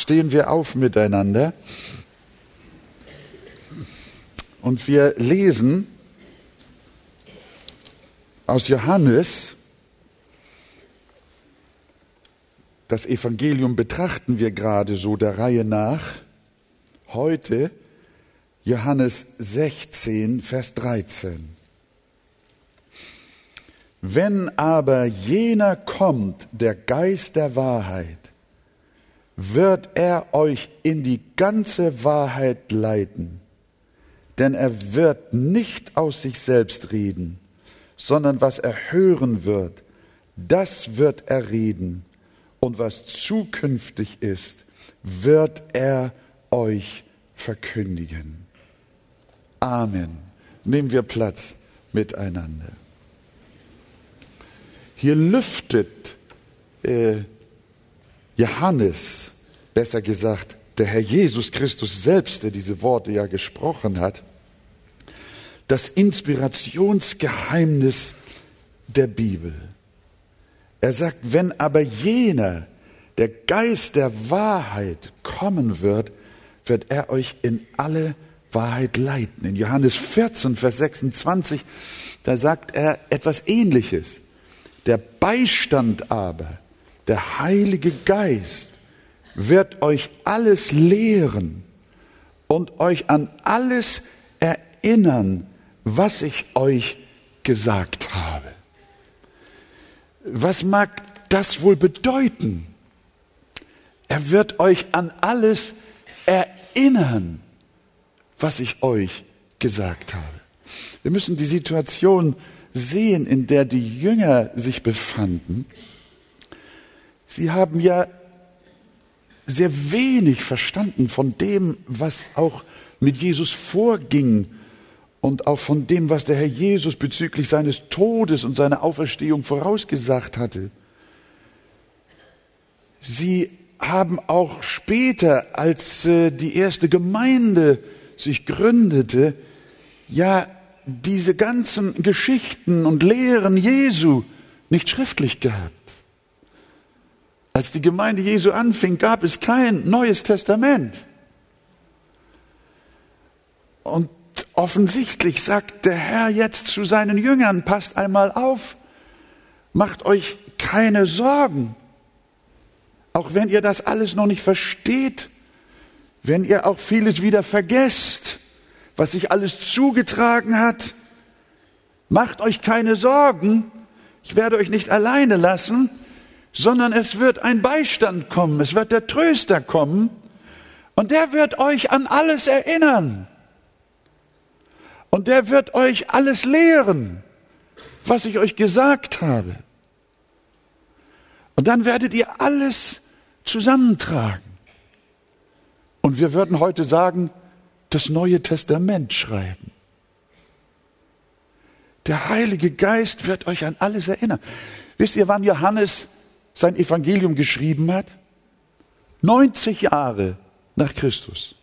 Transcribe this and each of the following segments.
stehen wir auf miteinander und wir lesen aus Johannes, das Evangelium betrachten wir gerade so der Reihe nach. Heute Johannes 16, Vers 13. Wenn aber jener kommt, der Geist der Wahrheit, wird er euch in die ganze Wahrheit leiten. Denn er wird nicht aus sich selbst reden, sondern was er hören wird, das wird er reden. Und was zukünftig ist, wird er euch verkündigen. Amen. Nehmen wir Platz miteinander. Hier lüftet äh, Johannes, besser gesagt, der Herr Jesus Christus selbst, der diese Worte ja gesprochen hat, das Inspirationsgeheimnis der Bibel. Er sagt, wenn aber jener, der Geist der Wahrheit kommen wird, wird er euch in alle Wahrheit leiten. In Johannes 14, Vers 26, da sagt er etwas Ähnliches. Der Beistand aber, der Heilige Geist, wird euch alles lehren und euch an alles erinnern, was ich euch gesagt habe. Was mag das wohl bedeuten? Er wird euch an alles erinnern, was ich euch gesagt habe. Wir müssen die Situation sehen, in der die Jünger sich befanden. Sie haben ja sehr wenig verstanden von dem, was auch mit Jesus vorging und auch von dem, was der Herr Jesus bezüglich seines Todes und seiner Auferstehung vorausgesagt hatte. Sie haben auch später, als äh, die erste Gemeinde sich gründete, ja diese ganzen Geschichten und Lehren Jesu nicht schriftlich gehabt. Als die Gemeinde Jesu anfing, gab es kein neues Testament. Und offensichtlich sagt der Herr jetzt zu seinen Jüngern, passt einmal auf, macht euch keine Sorgen, auch wenn ihr das alles noch nicht versteht, wenn ihr auch vieles wieder vergesst, was sich alles zugetragen hat, macht euch keine Sorgen, ich werde euch nicht alleine lassen, sondern es wird ein Beistand kommen, es wird der Tröster kommen und der wird euch an alles erinnern. Und der wird euch alles lehren, was ich euch gesagt habe. Und dann werdet ihr alles zusammentragen. Und wir würden heute sagen, das Neue Testament schreiben. Der Heilige Geist wird euch an alles erinnern. Wisst ihr, wann Johannes sein Evangelium geschrieben hat? 90 Jahre nach Christus.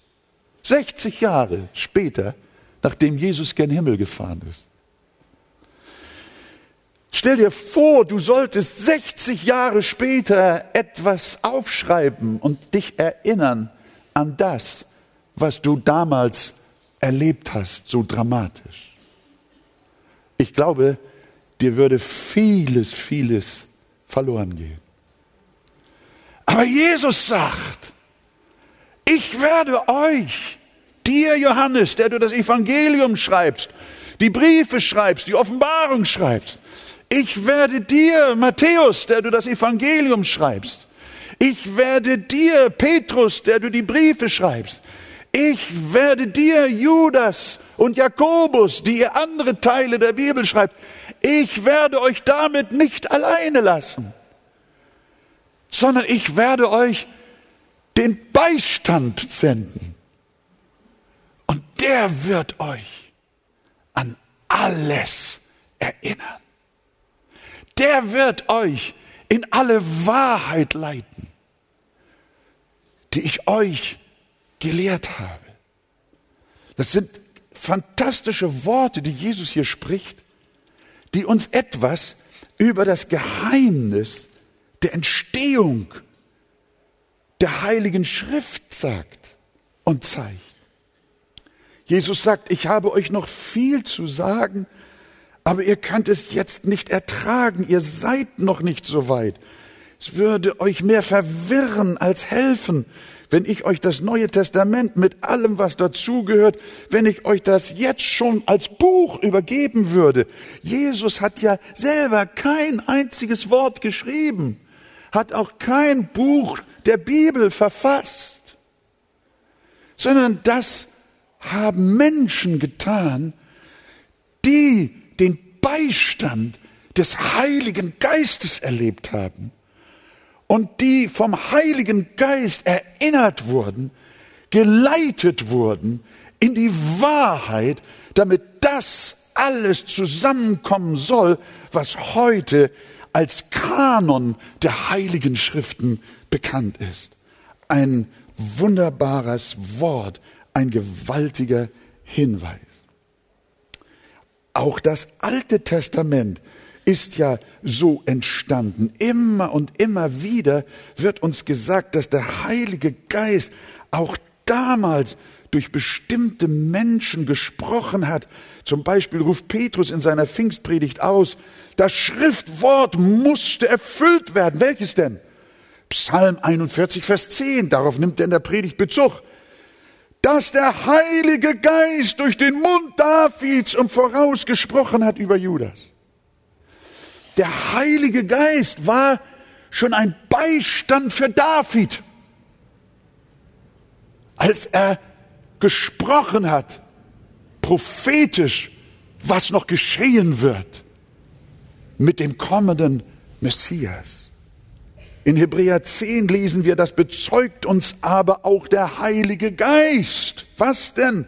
60 Jahre später, nachdem Jesus gen Himmel gefahren ist. Stell dir vor, du solltest 60 Jahre später etwas aufschreiben und dich erinnern an das, was du damals erlebt hast, so dramatisch. Ich glaube, dir würde vieles, vieles verloren gehen. Aber Jesus sagt, ich werde euch, dir Johannes, der du das Evangelium schreibst, die Briefe schreibst, die Offenbarung schreibst, ich werde dir, Matthäus, der du das Evangelium schreibst, ich werde dir, Petrus, der du die Briefe schreibst, ich werde dir, Judas und Jakobus, die ihr andere Teile der Bibel schreibt, ich werde euch damit nicht alleine lassen, sondern ich werde euch den Beistand senden. Und der wird euch an alles erinnern. Der wird euch in alle Wahrheit leiten, die ich euch gelehrt habe. Das sind fantastische Worte, die Jesus hier spricht, die uns etwas über das Geheimnis der Entstehung der Heiligen Schrift sagt und zeigt. Jesus sagt, ich habe euch noch viel zu sagen, aber ihr könnt es jetzt nicht ertragen, ihr seid noch nicht so weit. Es würde euch mehr verwirren als helfen, wenn ich euch das Neue Testament mit allem, was dazugehört, wenn ich euch das jetzt schon als Buch übergeben würde. Jesus hat ja selber kein einziges Wort geschrieben, hat auch kein Buch der Bibel verfasst, sondern das haben Menschen getan, die den Beistand des Heiligen Geistes erlebt haben und die vom Heiligen Geist erinnert wurden, geleitet wurden in die Wahrheit, damit das alles zusammenkommen soll, was heute als Kanon der heiligen Schriften bekannt ist. Ein wunderbares Wort, ein gewaltiger Hinweis. Auch das Alte Testament ist ja so entstanden. Immer und immer wieder wird uns gesagt, dass der Heilige Geist auch damals durch bestimmte Menschen gesprochen hat. Zum Beispiel ruft Petrus in seiner Pfingstpredigt aus, das Schriftwort musste erfüllt werden. Welches denn? Psalm 41, Vers 10. Darauf nimmt er in der Predigt Bezug. Dass der Heilige Geist durch den Mund Davids und vorausgesprochen hat über Judas. Der Heilige Geist war schon ein Beistand für David, als er gesprochen hat, prophetisch, was noch geschehen wird mit dem kommenden Messias. In Hebräer 10 lesen wir, das bezeugt uns aber auch der Heilige Geist. Was denn?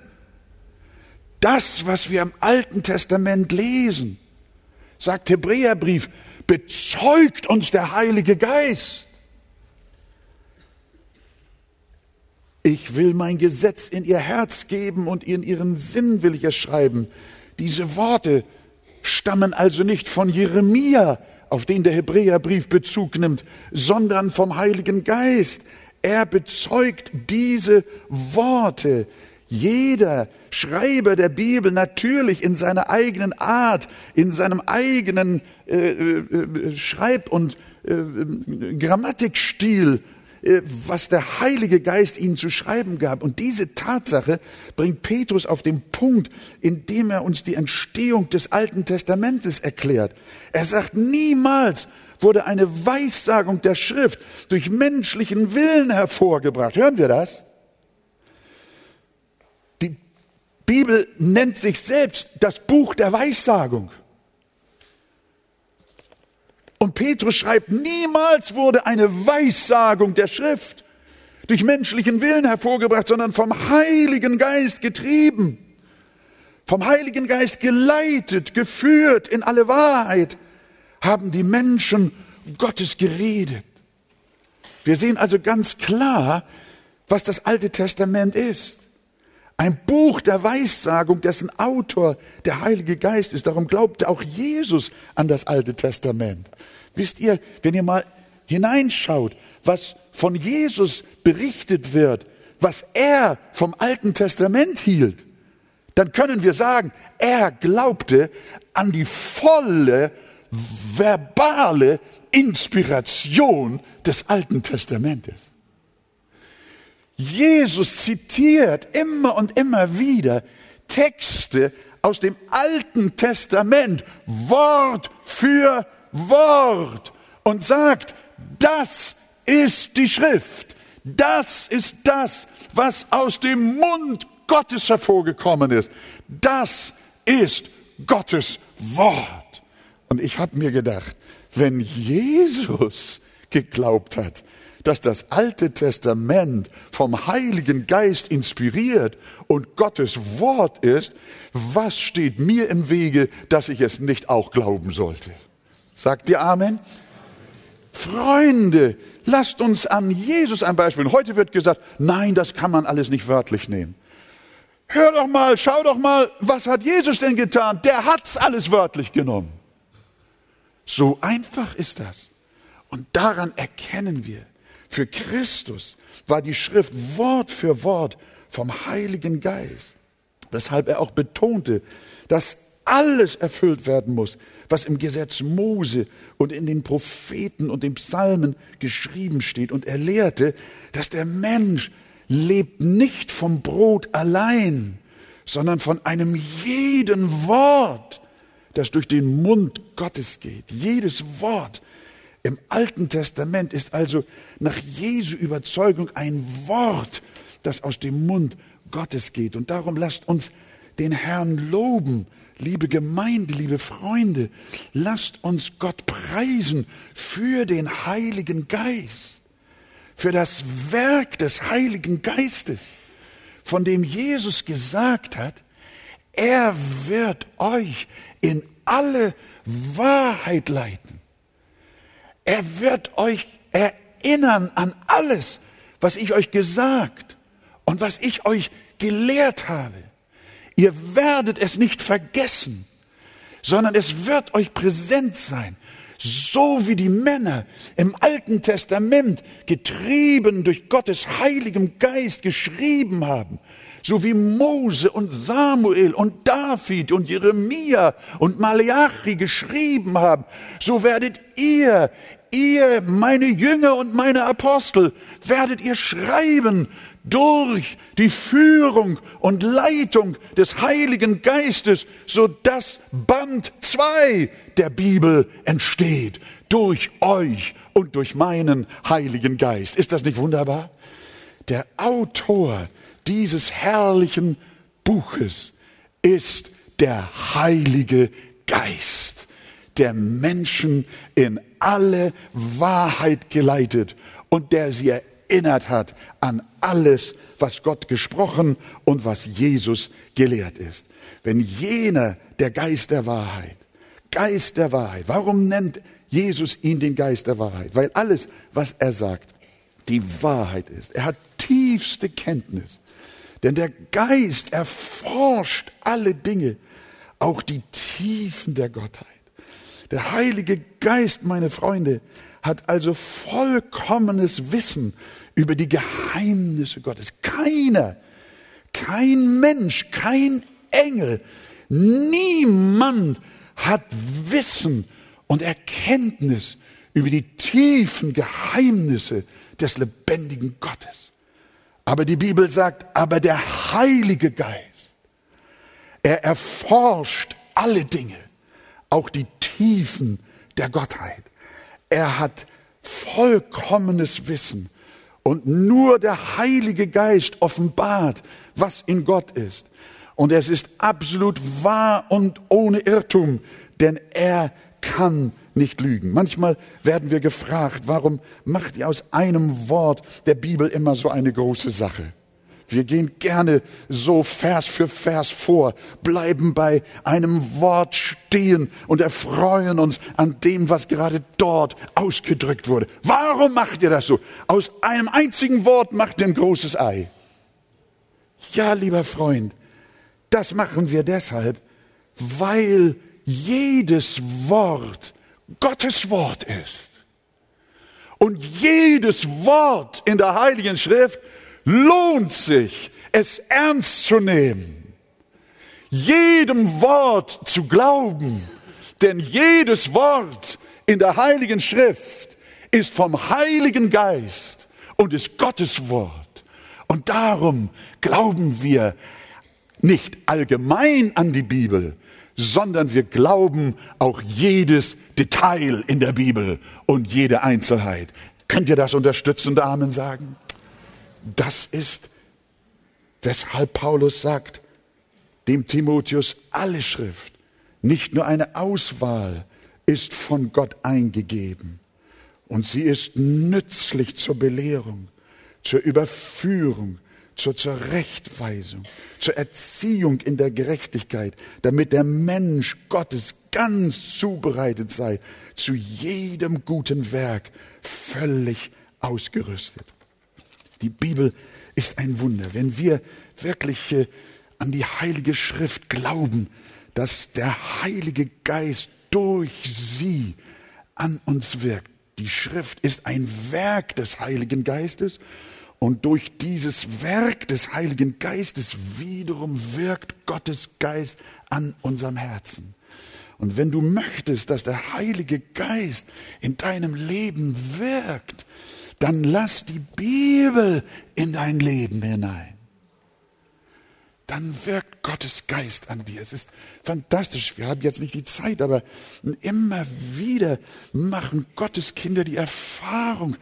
Das, was wir im Alten Testament lesen sagt Hebräerbrief, bezeugt uns der Heilige Geist. Ich will mein Gesetz in ihr Herz geben und in ihren Sinn will ich es schreiben. Diese Worte stammen also nicht von Jeremia, auf den der Hebräerbrief Bezug nimmt, sondern vom Heiligen Geist. Er bezeugt diese Worte. Jeder Schreiber der Bibel natürlich in seiner eigenen Art, in seinem eigenen äh, äh, Schreib- und äh, Grammatikstil, äh, was der Heilige Geist ihnen zu schreiben gab. Und diese Tatsache bringt Petrus auf den Punkt, indem er uns die Entstehung des Alten Testamentes erklärt. Er sagt, niemals wurde eine Weissagung der Schrift durch menschlichen Willen hervorgebracht. Hören wir das? Bibel nennt sich selbst das Buch der Weissagung. Und Petrus schreibt, niemals wurde eine Weissagung der Schrift durch menschlichen Willen hervorgebracht, sondern vom Heiligen Geist getrieben, vom Heiligen Geist geleitet, geführt in alle Wahrheit, haben die Menschen Gottes geredet. Wir sehen also ganz klar, was das Alte Testament ist. Ein Buch der Weissagung, dessen Autor der Heilige Geist ist. Darum glaubte auch Jesus an das Alte Testament. Wisst ihr, wenn ihr mal hineinschaut, was von Jesus berichtet wird, was er vom Alten Testament hielt, dann können wir sagen, er glaubte an die volle verbale Inspiration des Alten Testamentes. Jesus zitiert immer und immer wieder Texte aus dem Alten Testament, Wort für Wort, und sagt, das ist die Schrift, das ist das, was aus dem Mund Gottes hervorgekommen ist, das ist Gottes Wort. Und ich habe mir gedacht, wenn Jesus geglaubt hat, dass das Alte Testament vom Heiligen Geist inspiriert und Gottes Wort ist, was steht mir im Wege, dass ich es nicht auch glauben sollte? Sagt ihr Amen? Freunde, lasst uns an Jesus ein Beispiel. Heute wird gesagt, nein, das kann man alles nicht wörtlich nehmen. Hör doch mal, schau doch mal, was hat Jesus denn getan? Der hat's alles wörtlich genommen. So einfach ist das. Und daran erkennen wir, Für Christus war die Schrift Wort für Wort vom Heiligen Geist, weshalb er auch betonte, dass alles erfüllt werden muss, was im Gesetz Mose und in den Propheten und den Psalmen geschrieben steht. Und er lehrte, dass der Mensch lebt nicht vom Brot allein, sondern von einem jeden Wort, das durch den Mund Gottes geht. Jedes Wort im Alten Testament ist also nach Jesu Überzeugung ein Wort, das aus dem Mund Gottes geht. Und darum lasst uns den Herrn loben, liebe Gemeinde, liebe Freunde, lasst uns Gott preisen für den Heiligen Geist, für das Werk des Heiligen Geistes, von dem Jesus gesagt hat, er wird euch in alle Wahrheit leiten. Er wird euch erinnern an alles, was ich euch gesagt und was ich euch gelehrt habe. Ihr werdet es nicht vergessen, sondern es wird euch präsent sein. So wie die Männer im Alten Testament getrieben durch Gottes heiligem Geist geschrieben haben, so wie Mose und Samuel und David und Jeremia und Malachi geschrieben haben, so werdet ihr, ihr, meine Jünger und meine Apostel, werdet ihr schreiben durch die Führung und Leitung des Heiligen Geistes, so dass Band 2 der Bibel entsteht. Durch euch und durch meinen Heiligen Geist. Ist das nicht wunderbar? Der Autor dieses herrlichen Buches ist der Heilige Geist, der Menschen in alle Wahrheit geleitet und der sie erinnert hat an alles, was Gott gesprochen und was Jesus gelehrt ist. Wenn jener der Geist der Wahrheit, Geist der Wahrheit, warum nennt Jesus ihn den Geist der Wahrheit? Weil alles, was er sagt, die Wahrheit ist. Er hat tiefste Kenntnis. Denn der Geist erforscht alle Dinge, auch die Tiefen der Gottheit. Der Heilige Geist, meine Freunde, hat also vollkommenes Wissen über die Geheimnisse Gottes. Keiner, kein Mensch, kein Engel, niemand hat Wissen und Erkenntnis über die tiefen Geheimnisse des lebendigen Gottes. Aber die Bibel sagt, aber der Heilige Geist, er erforscht alle Dinge, auch die Tiefen der Gottheit. Er hat vollkommenes Wissen und nur der Heilige Geist offenbart, was in Gott ist. Und es ist absolut wahr und ohne Irrtum, denn er kann nicht lügen. Manchmal werden wir gefragt, warum macht ihr aus einem Wort der Bibel immer so eine große Sache? Wir gehen gerne so Vers für Vers vor, bleiben bei einem Wort stehen und erfreuen uns an dem, was gerade dort ausgedrückt wurde. Warum macht ihr das so? Aus einem einzigen Wort macht ihr ein großes Ei. Ja, lieber Freund, das machen wir deshalb, weil jedes Wort Gottes Wort ist. Und jedes Wort in der Heiligen Schrift lohnt sich, es ernst zu nehmen, jedem Wort zu glauben, denn jedes Wort in der Heiligen Schrift ist vom Heiligen Geist und ist Gottes Wort. Und darum glauben wir nicht allgemein an die Bibel, sondern wir glauben auch jedes Detail in der Bibel und jede Einzelheit. Könnt ihr das unterstützende Amen sagen? Das ist, weshalb Paulus sagt, dem Timotheus, alle Schrift, nicht nur eine Auswahl, ist von Gott eingegeben. Und sie ist nützlich zur Belehrung, zur Überführung, zur Zurechtweisung, zur Erziehung in der Gerechtigkeit, damit der Mensch Gottes ganz zubereitet sei, zu jedem guten Werk völlig ausgerüstet. Die Bibel ist ein Wunder. Wenn wir wirklich äh, an die Heilige Schrift glauben, dass der Heilige Geist durch sie an uns wirkt, Die Schrift ist ein Werk des Heiligen Geistes und durch dieses Werk des Heiligen Geistes wiederum wirkt Gottes Geist an unserem Herzen. Und wenn du möchtest, dass der Heilige Geist in deinem Leben wirkt, dann lass die Bibel in dein Leben hinein. Dann wirkt Gottes Geist an dir. Es ist fantastisch. Wir haben jetzt nicht die Zeit, aber immer wieder machen Gottes Kinder die Erfahrung,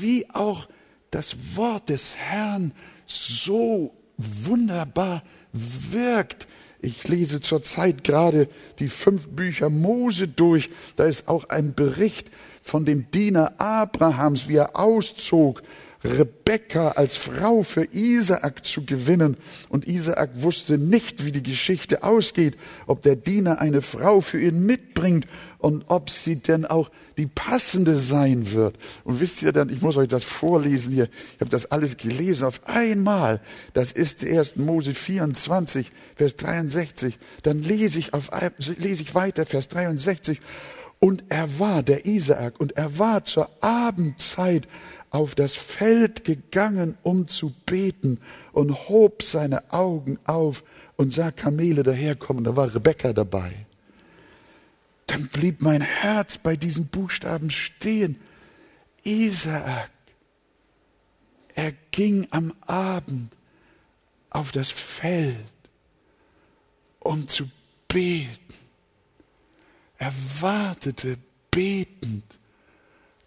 wie auch das Wort des Herrn so wunderbar wirkt. Ich lese zurzeit gerade die fünf Bücher Mose durch. Da ist auch ein Bericht von dem Diener Abrahams, wie er auszog Rebekka als Frau für Isaak zu gewinnen. Und Isaak wusste nicht, wie die Geschichte ausgeht, ob der Diener eine Frau für ihn mitbringt und ob sie denn auch die passende sein wird. Und wisst ihr dann, ich muss euch das vorlesen hier, ich habe das alles gelesen auf einmal. Das ist erst Mose 24, Vers 63. Dann lese ich, auf, lese ich weiter, Vers 63. Und er war, der Isaak, und er war zur Abendzeit auf das Feld gegangen, um zu beten und hob seine Augen auf und sah Kamele daherkommen. Da war Rebekka dabei. Dann blieb mein Herz bei diesen Buchstaben stehen. Isaak, er ging am Abend auf das Feld, um zu beten. Er wartete betend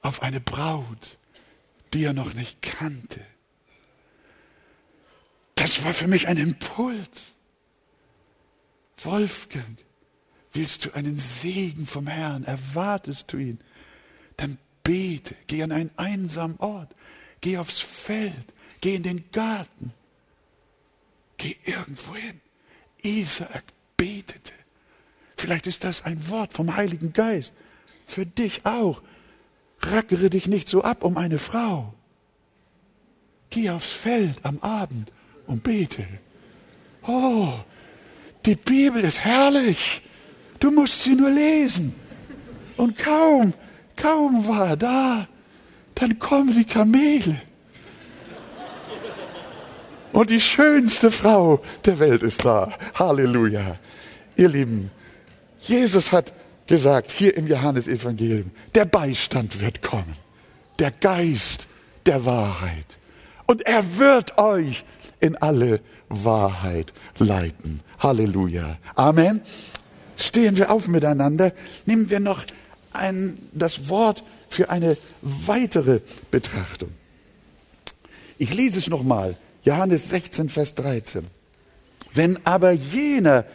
auf eine Braut die er noch nicht kannte. Das war für mich ein Impuls. Wolfgang, willst du einen Segen vom Herrn? Erwartest du ihn? Dann bete, geh an einen einsamen Ort, geh aufs Feld, geh in den Garten, geh irgendwo hin. Isaak betete. Vielleicht ist das ein Wort vom Heiligen Geist. Für dich auch. Rackere dich nicht so ab um eine Frau. Geh aufs Feld am Abend und bete. Oh, die Bibel ist herrlich. Du musst sie nur lesen. Und kaum, kaum war er da, dann kommen die Kamele. Und die schönste Frau der Welt ist da. Halleluja. Ihr Lieben, Jesus hat gesagt, hier im Johannesevangelium, der Beistand wird kommen, der Geist der Wahrheit. Und er wird euch in alle Wahrheit leiten. Halleluja. Amen. Stehen wir auf miteinander. Nehmen wir noch ein, das Wort für eine weitere Betrachtung. Ich lese es nochmal. Johannes 16, Vers 13. Wenn aber jener,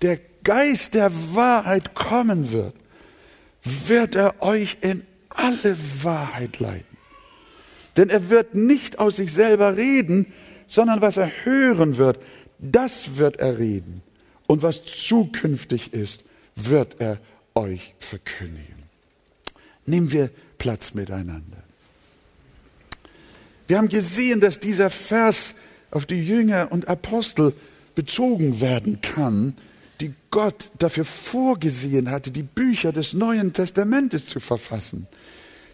der Geist der Wahrheit kommen wird, wird er euch in alle Wahrheit leiten. Denn er wird nicht aus sich selber reden, sondern was er hören wird, das wird er reden. Und was zukünftig ist, wird er euch verkündigen. Nehmen wir Platz miteinander. Wir haben gesehen, dass dieser Vers auf die Jünger und Apostel bezogen werden kann, die Gott dafür vorgesehen hatte, die Bücher des Neuen Testamentes zu verfassen.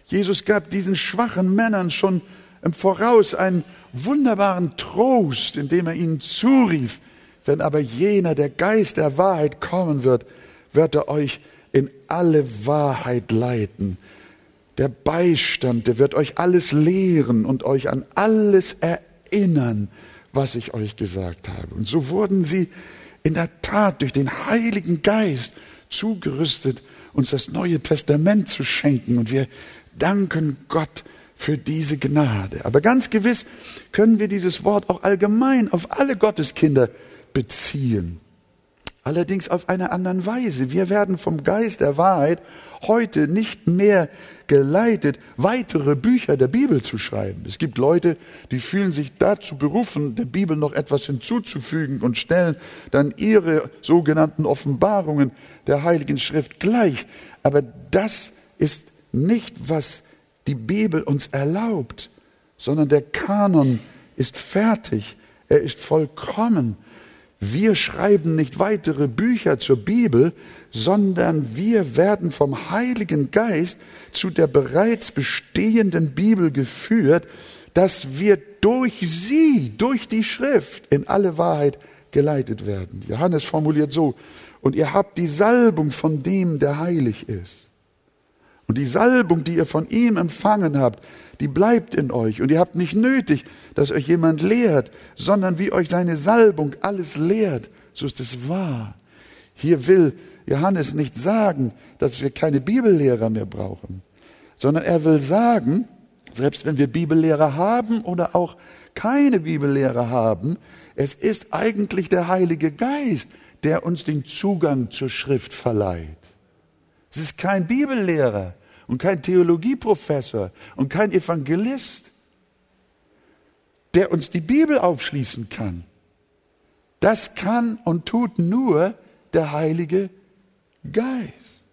Jesus gab diesen schwachen Männern schon im Voraus einen wunderbaren Trost, indem er ihnen zurief, wenn aber jener, der Geist der Wahrheit kommen wird, wird er euch in alle Wahrheit leiten. Der Beistand, der wird euch alles lehren und euch an alles erinnern, was ich euch gesagt habe. Und so wurden sie in der Tat durch den Heiligen Geist zugerüstet, uns das Neue Testament zu schenken. Und wir danken Gott für diese Gnade. Aber ganz gewiss können wir dieses Wort auch allgemein auf alle Gotteskinder beziehen. Allerdings auf eine andere Weise. Wir werden vom Geist der Wahrheit heute nicht mehr geleitet, weitere Bücher der Bibel zu schreiben. Es gibt Leute, die fühlen sich dazu berufen, der Bibel noch etwas hinzuzufügen und stellen dann ihre sogenannten Offenbarungen der Heiligen Schrift gleich. Aber das ist nicht, was die Bibel uns erlaubt, sondern der Kanon ist fertig, er ist vollkommen. Wir schreiben nicht weitere Bücher zur Bibel, sondern wir werden vom Heiligen Geist zu der bereits bestehenden Bibel geführt, dass wir durch sie, durch die Schrift in alle Wahrheit geleitet werden. Johannes formuliert so, und ihr habt die Salbung von dem, der heilig ist. Und die Salbung, die ihr von ihm empfangen habt, die bleibt in euch. Und ihr habt nicht nötig, dass euch jemand lehrt, sondern wie euch seine Salbung alles lehrt, so ist es wahr. Hier will Johannes nicht sagen, dass wir keine Bibellehrer mehr brauchen, sondern er will sagen, selbst wenn wir Bibellehrer haben oder auch keine Bibellehrer haben, es ist eigentlich der Heilige Geist, der uns den Zugang zur Schrift verleiht. Es ist kein Bibellehrer und kein Theologieprofessor und kein Evangelist, der uns die Bibel aufschließen kann. Das kann und tut nur der Heilige Geist.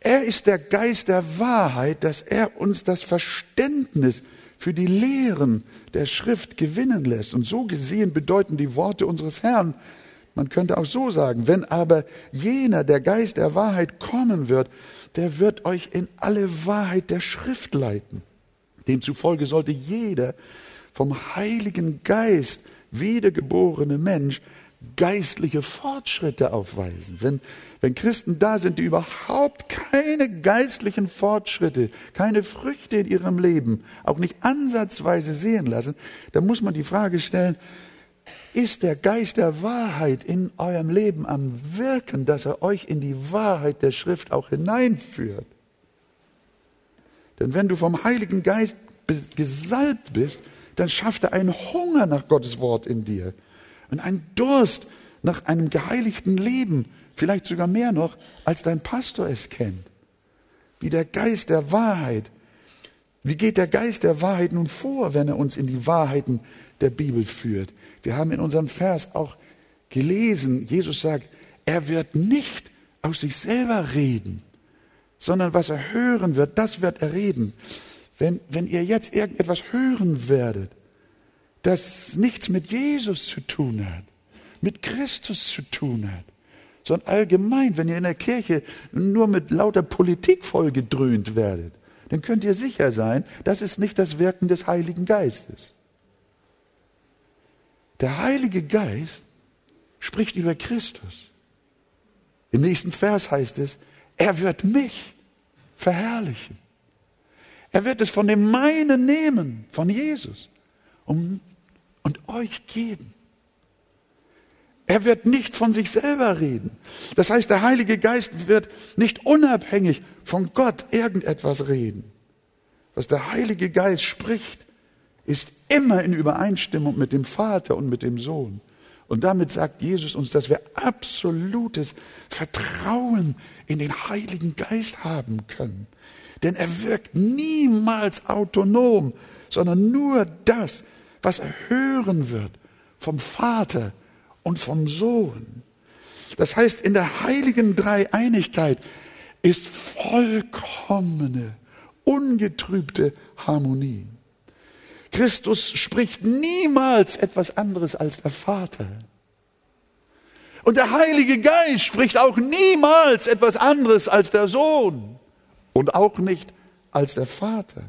Er ist der Geist der Wahrheit, dass er uns das Verständnis für die Lehren der Schrift gewinnen lässt. Und so gesehen bedeuten die Worte unseres Herrn, man könnte auch so sagen, wenn aber jener, der Geist der Wahrheit kommen wird, der wird euch in alle Wahrheit der Schrift leiten. Demzufolge sollte jeder vom Heiligen Geist wiedergeborene Mensch geistliche Fortschritte aufweisen. Wenn, wenn Christen da sind, die überhaupt keine geistlichen Fortschritte, keine Früchte in ihrem Leben, auch nicht ansatzweise sehen lassen, dann muss man die Frage stellen, ist der Geist der Wahrheit in eurem Leben am Wirken, dass er euch in die Wahrheit der Schrift auch hineinführt? Denn wenn du vom Heiligen Geist gesalbt bist, dann schafft er einen Hunger nach Gottes Wort in dir und einen Durst nach einem geheiligten Leben, vielleicht sogar mehr noch, als dein Pastor es kennt. Wie der Geist der Wahrheit. Wie geht der Geist der Wahrheit nun vor, wenn er uns in die Wahrheiten der Bibel führt? Wir haben in unserem Vers auch gelesen, Jesus sagt, er wird nicht aus sich selber reden, sondern was er hören wird, das wird er reden. Wenn, wenn ihr jetzt irgendetwas hören werdet, das nichts mit Jesus zu tun hat, mit Christus zu tun hat, sondern allgemein, wenn ihr in der Kirche nur mit lauter Politik vollgedröhnt werdet, dann könnt ihr sicher sein, das ist nicht das Wirken des Heiligen Geistes. Der Heilige Geist spricht über Christus. Im nächsten Vers heißt es, er wird mich verherrlichen. Er wird es von dem meinen nehmen, von Jesus, um und euch geben. Er wird nicht von sich selber reden. Das heißt, der Heilige Geist wird nicht unabhängig von Gott irgendetwas reden. Was der Heilige Geist spricht, ist immer in Übereinstimmung mit dem Vater und mit dem Sohn. Und damit sagt Jesus uns, dass wir absolutes Vertrauen in den Heiligen Geist haben können. Denn er wirkt niemals autonom, sondern nur das, was er hören wird vom Vater und vom Sohn. Das heißt, in der heiligen Dreieinigkeit ist vollkommene, ungetrübte Harmonie. Christus spricht niemals etwas anderes als der Vater. Und der Heilige Geist spricht auch niemals etwas anderes als der Sohn und auch nicht als der Vater.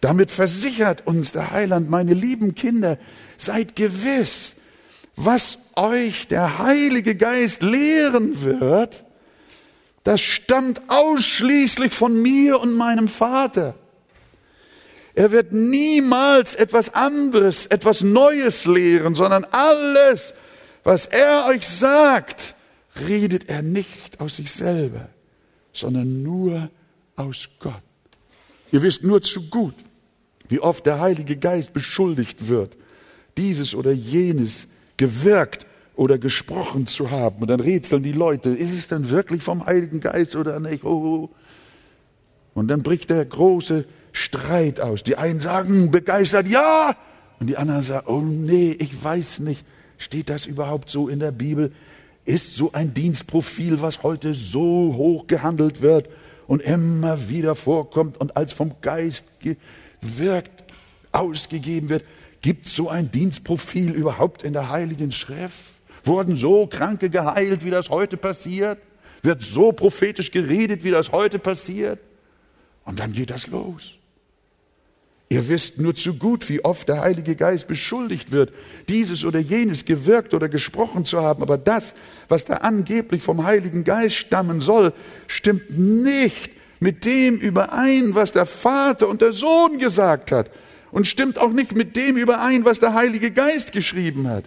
Damit versichert uns der Heiland, meine lieben Kinder, seid gewiss, was euch der Heilige Geist lehren wird, das stammt ausschließlich von mir und meinem Vater. Er wird niemals etwas anderes, etwas Neues lehren, sondern alles, was er euch sagt, redet er nicht aus sich selber, sondern nur aus Gott. Ihr wisst nur zu gut, wie oft der Heilige Geist beschuldigt wird, dieses oder jenes gewirkt oder gesprochen zu haben. Und dann rätseln die Leute, ist es denn wirklich vom Heiligen Geist oder nicht? Oh. oh, oh. Und dann bricht der große Streit aus. Die einen sagen begeistert ja und die anderen sagen, oh nee, ich weiß nicht, steht das überhaupt so in der Bibel? Ist so ein Dienstprofil, was heute so hoch gehandelt wird und immer wieder vorkommt und als vom Geist wirkt, ausgegeben wird, Gibt so ein Dienstprofil überhaupt in der Heiligen Schrift? Wurden so Kranke geheilt, wie das heute passiert? Wird so prophetisch geredet, wie das heute passiert? Und dann geht das los. Ihr wisst nur zu gut, wie oft der Heilige Geist beschuldigt wird, dieses oder jenes gewirkt oder gesprochen zu haben. Aber das, was da angeblich vom Heiligen Geist stammen soll, stimmt nicht mit dem überein, was der Vater und der Sohn gesagt hat. Und stimmt auch nicht mit dem überein, was der Heilige Geist geschrieben hat.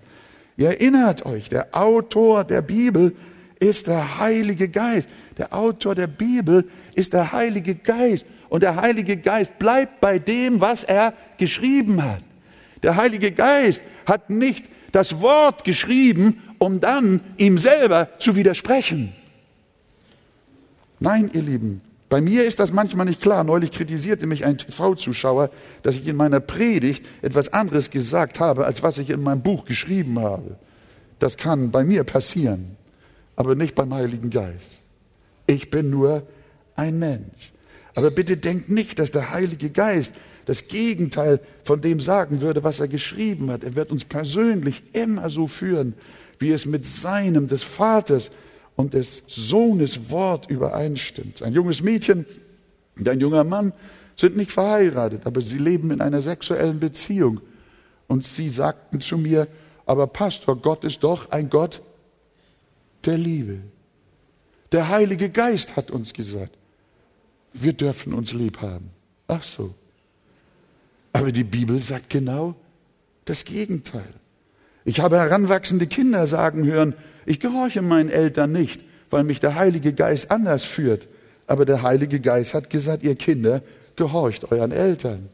Ihr erinnert euch, der Autor der Bibel ist der Heilige Geist. Der Autor der Bibel ist der Heilige Geist. Und der Heilige Geist bleibt bei dem, was er geschrieben hat. Der Heilige Geist hat nicht das Wort geschrieben, um dann ihm selber zu widersprechen. Nein, ihr Lieben, bei mir ist das manchmal nicht klar. Neulich kritisierte mich ein TV-Zuschauer, dass ich in meiner Predigt etwas anderes gesagt habe, als was ich in meinem Buch geschrieben habe. Das kann bei mir passieren, aber nicht beim Heiligen Geist. Ich bin nur ein Mensch. Aber bitte denkt nicht, dass der Heilige Geist das Gegenteil von dem sagen würde, was er geschrieben hat. Er wird uns persönlich immer so führen, wie es mit seinem, des Vaters und des Sohnes Wort übereinstimmt. Ein junges Mädchen und ein junger Mann sind nicht verheiratet, aber sie leben in einer sexuellen Beziehung. Und sie sagten zu mir, aber Pastor, Gott ist doch ein Gott der Liebe. Der Heilige Geist hat uns gesagt wir dürfen uns lieb haben. Ach so. Aber die Bibel sagt genau das Gegenteil. Ich habe heranwachsende Kinder sagen hören, ich gehorche meinen Eltern nicht, weil mich der Heilige Geist anders führt. Aber der Heilige Geist hat gesagt, ihr Kinder, gehorcht euren Eltern.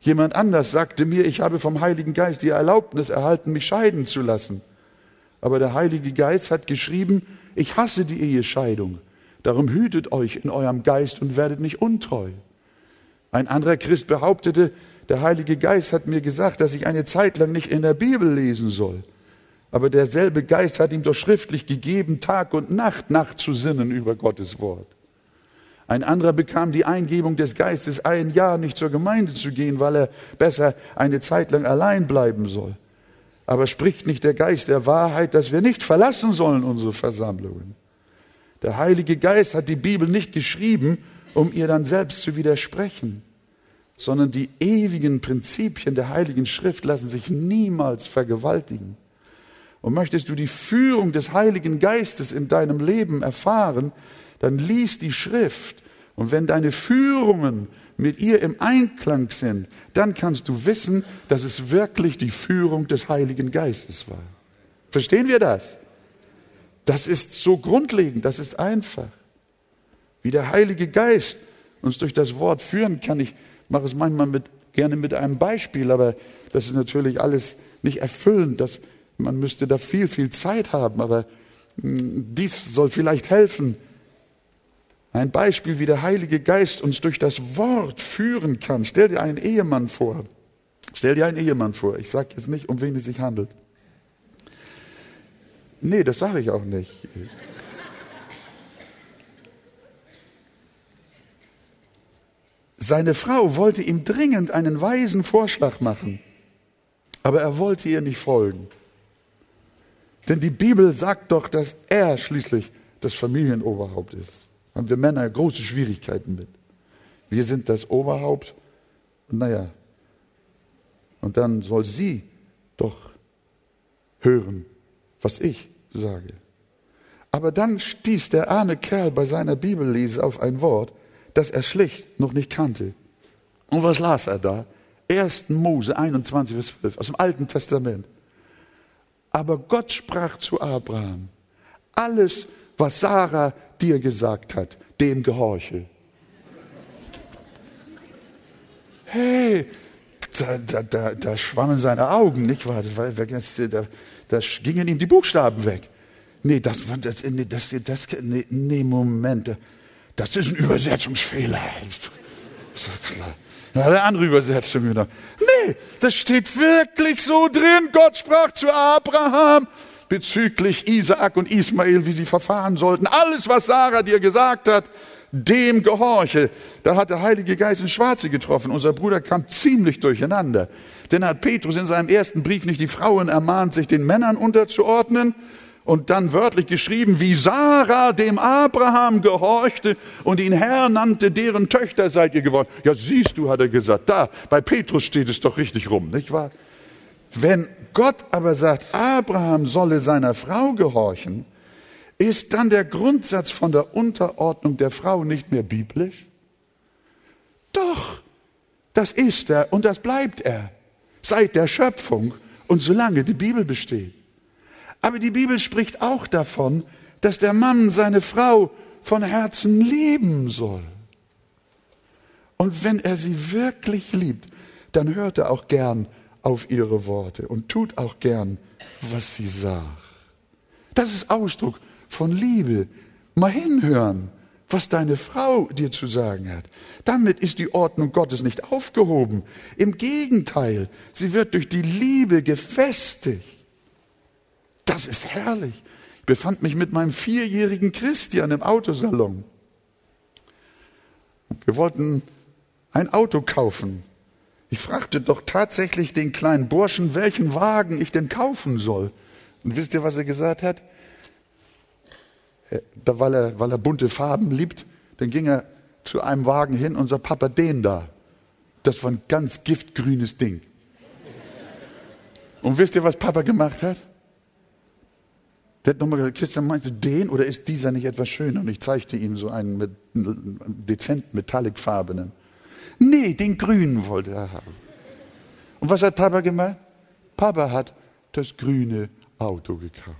Jemand anders sagte mir, ich habe vom Heiligen Geist die Erlaubnis erhalten, mich scheiden zu lassen. Aber der Heilige Geist hat geschrieben, ich hasse die Ehescheidung. Darum hütet euch in eurem Geist und werdet nicht untreu. Ein anderer Christ behauptete, der Heilige Geist hat mir gesagt, dass ich eine Zeit lang nicht in der Bibel lesen soll. Aber derselbe Geist hat ihm doch schriftlich gegeben, Tag und Nacht nachzusinnen über Gottes Wort. Ein anderer bekam die Eingebung des Geistes, ein Jahr nicht zur Gemeinde zu gehen, weil er besser eine Zeit lang allein bleiben soll. Aber spricht nicht der Geist der Wahrheit, dass wir nicht verlassen sollen unsere Versammlungen? Der Heilige Geist hat die Bibel nicht geschrieben, um ihr dann selbst zu widersprechen, sondern die ewigen Prinzipien der Heiligen Schrift lassen sich niemals vergewaltigen. Und möchtest du die Führung des Heiligen Geistes in deinem Leben erfahren, dann lies die Schrift. Und wenn deine Führungen mit ihr im Einklang sind, dann kannst du wissen, dass es wirklich die Führung des Heiligen Geistes war. Verstehen wir das? Das ist so grundlegend, das ist einfach. Wie der Heilige Geist uns durch das Wort führen kann. Ich mache es manchmal mit, gerne mit einem Beispiel, aber das ist natürlich alles nicht erfüllend. Das, man müsste da viel, viel Zeit haben, aber hm, dies soll vielleicht helfen. Ein Beispiel, wie der Heilige Geist uns durch das Wort führen kann. Stell dir einen Ehemann vor. Stell dir einen Ehemann vor. Ich sage jetzt nicht, um wen es sich handelt. Nee, das sage ich auch nicht. Seine Frau wollte ihm dringend einen weisen Vorschlag machen, aber er wollte ihr nicht folgen. Denn die Bibel sagt doch, dass er schließlich das Familienoberhaupt ist. Haben wir Männer große Schwierigkeiten mit. Wir sind das Oberhaupt. Und naja, und dann soll sie doch hören, was ich sage. Aber dann stieß der arme Kerl bei seiner Bibellese auf ein Wort, das er schlicht noch nicht kannte. Und was las er da? 1. Mose 21, Vers 12 aus dem Alten Testament. Aber Gott sprach zu Abraham, alles, was Sarah dir gesagt hat, dem gehorche. Hey, da, da, da, da schwammen seine Augen, nicht wahr? Da, da gingen ihm die Buchstaben weg. Nee, das, das, nee, das, das, nee, nee, Moment, das ist ein Übersetzungsfehler. Ja, der andere übersetzt schon wieder. Nee, das steht wirklich so drin. Gott sprach zu Abraham bezüglich Isaak und Ismael, wie sie verfahren sollten. Alles, was Sarah dir gesagt hat, dem gehorche. Da hat der Heilige Geist ins Schwarze getroffen. Unser Bruder kam ziemlich durcheinander. Denn hat Petrus in seinem ersten Brief nicht die Frauen ermahnt, sich den Männern unterzuordnen? Und dann wörtlich geschrieben, wie Sarah dem Abraham gehorchte und ihn Herr nannte, deren Töchter seid ihr geworden. Ja, siehst du, hat er gesagt, da, bei Petrus steht es doch richtig rum, nicht wahr? Wenn Gott aber sagt, Abraham solle seiner Frau gehorchen, ist dann der Grundsatz von der Unterordnung der Frau nicht mehr biblisch? Doch, das ist er und das bleibt er. Seit der Schöpfung und solange die Bibel besteht. Aber die Bibel spricht auch davon, dass der Mann seine Frau von Herzen lieben soll. Und wenn er sie wirklich liebt, dann hört er auch gern auf ihre Worte und tut auch gern, was sie sagt. Das ist Ausdruck von Liebe. Mal hinhören, was deine Frau dir zu sagen hat. Damit ist die Ordnung Gottes nicht aufgehoben. Im Gegenteil, sie wird durch die Liebe gefestigt. Das ist herrlich. Ich befand mich mit meinem vierjährigen Christian im Autosalon. Wir wollten ein Auto kaufen. Ich fragte doch tatsächlich den kleinen Burschen, welchen Wagen ich denn kaufen soll. Und wisst ihr, was er gesagt hat? Äh, weil er, weil er bunte Farben liebt, dann ging er zu einem Wagen hin und sagt, Papa, den da. Das war ein ganz giftgrünes Ding. Und wisst ihr, was Papa gemacht hat? Der hat nochmal gesagt, Christian, meinst du den oder ist dieser nicht etwas schöner? Und ich zeigte ihm so einen mit dezent metallicfarbenen. Nee, den grünen wollte er haben. Und was hat Papa gemacht? Papa hat das grüne Auto gekauft.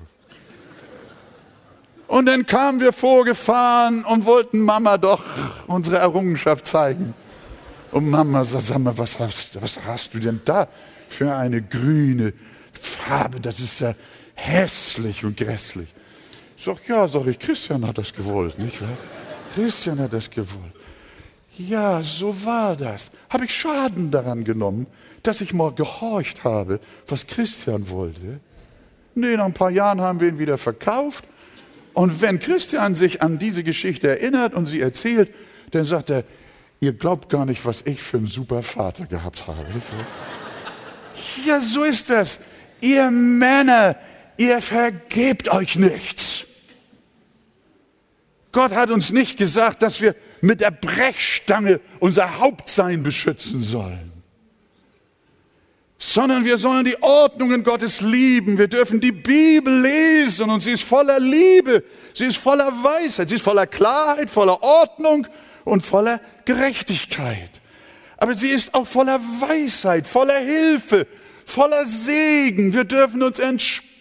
Und dann kamen wir vorgefahren und wollten Mama doch unsere Errungenschaft zeigen. Und Mama sagt, sag mal, was hast, was hast du denn da für eine grüne Farbe? Das ist ja hässlich und grässlich. Ich sag, ja, sag ich, Christian hat das gewollt, nicht wahr? Christian hat das gewollt. Ja, so war das. Habe ich Schaden daran genommen, dass ich mal gehorcht habe, was Christian wollte? Nee, nach ein paar Jahren haben wir ihn wieder verkauft. Und wenn Christian sich an diese Geschichte erinnert und sie erzählt, dann sagt er, ihr glaubt gar nicht, was ich für einen super Vater gehabt habe. Ja, so ist das. Ihr Männer, ihr vergebt euch nichts. Gott hat uns nicht gesagt, dass wir mit der Brechstange unser Hauptsein beschützen sollen, sondern wir sollen die Ordnungen Gottes lieben. Wir dürfen die Bibel lesen und sie ist voller Liebe, sie ist voller Weisheit, sie ist voller Klarheit, voller Ordnung und voller Gerechtigkeit. Aber sie ist auch voller Weisheit, voller Hilfe, voller Segen. Wir dürfen uns entspannen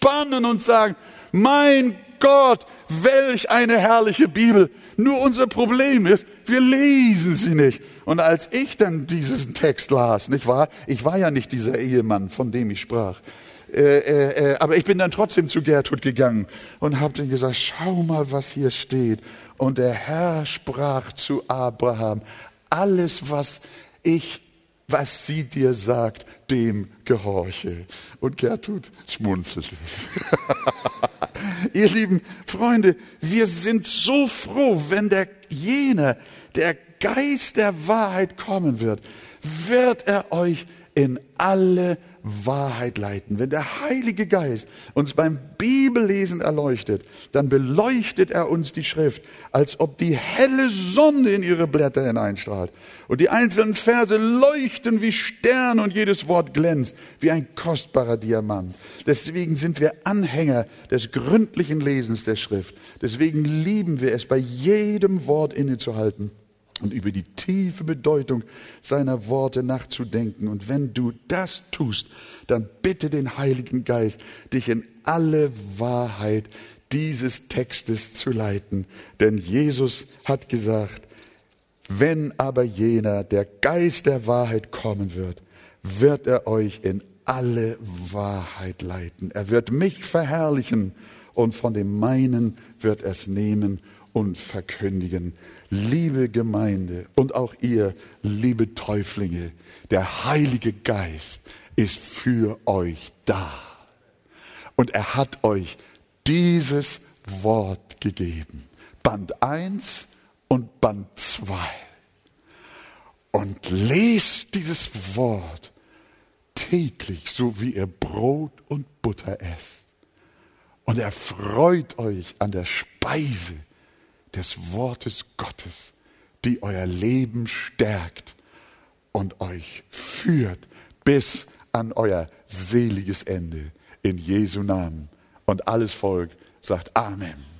und sagen, mein Gott, welch eine herrliche Bibel. Nur unser Problem ist, wir lesen sie nicht. Und als ich dann diesen Text las, nicht wahr? Ich war ja nicht dieser Ehemann, von dem ich sprach. Äh, äh, äh, aber ich bin dann trotzdem zu Gertrud gegangen und habe dann gesagt, schau mal, was hier steht. Und der Herr sprach zu Abraham, alles, was ich was sie dir sagt, dem gehorche. Und Gertrud schmunzelt. Ihr lieben Freunde, wir sind so froh, wenn der jener, der Geist der Wahrheit kommen wird, wird er euch in alle Wahrheit leiten. Wenn der Heilige Geist uns beim Bibellesen erleuchtet, dann beleuchtet er uns die Schrift, als ob die helle Sonne in ihre Blätter hineinstrahlt. Und die einzelnen Verse leuchten wie Sterne und jedes Wort glänzt wie ein kostbarer Diamant. Deswegen sind wir Anhänger des gründlichen Lesens der Schrift. Deswegen lieben wir es, bei jedem Wort innezuhalten und über die tiefe Bedeutung seiner Worte nachzudenken. Und wenn du das tust, dann bitte den Heiligen Geist, dich in alle Wahrheit dieses Textes zu leiten. Denn Jesus hat gesagt, wenn aber jener, der Geist der Wahrheit kommen wird, wird er euch in alle Wahrheit leiten. Er wird mich verherrlichen und von dem meinen wird er es nehmen und verkündigen. Liebe Gemeinde und auch ihr, liebe Täuflinge, der Heilige Geist ist für euch da. Und er hat euch dieses Wort gegeben. Band 1 und Band 2 und lest dieses Wort täglich, so wie ihr Brot und Butter esst. Und erfreut euch an der Speise des Wortes Gottes, die euer Leben stärkt und euch führt bis an euer seliges Ende. In Jesu Namen. Und alles Volk sagt Amen.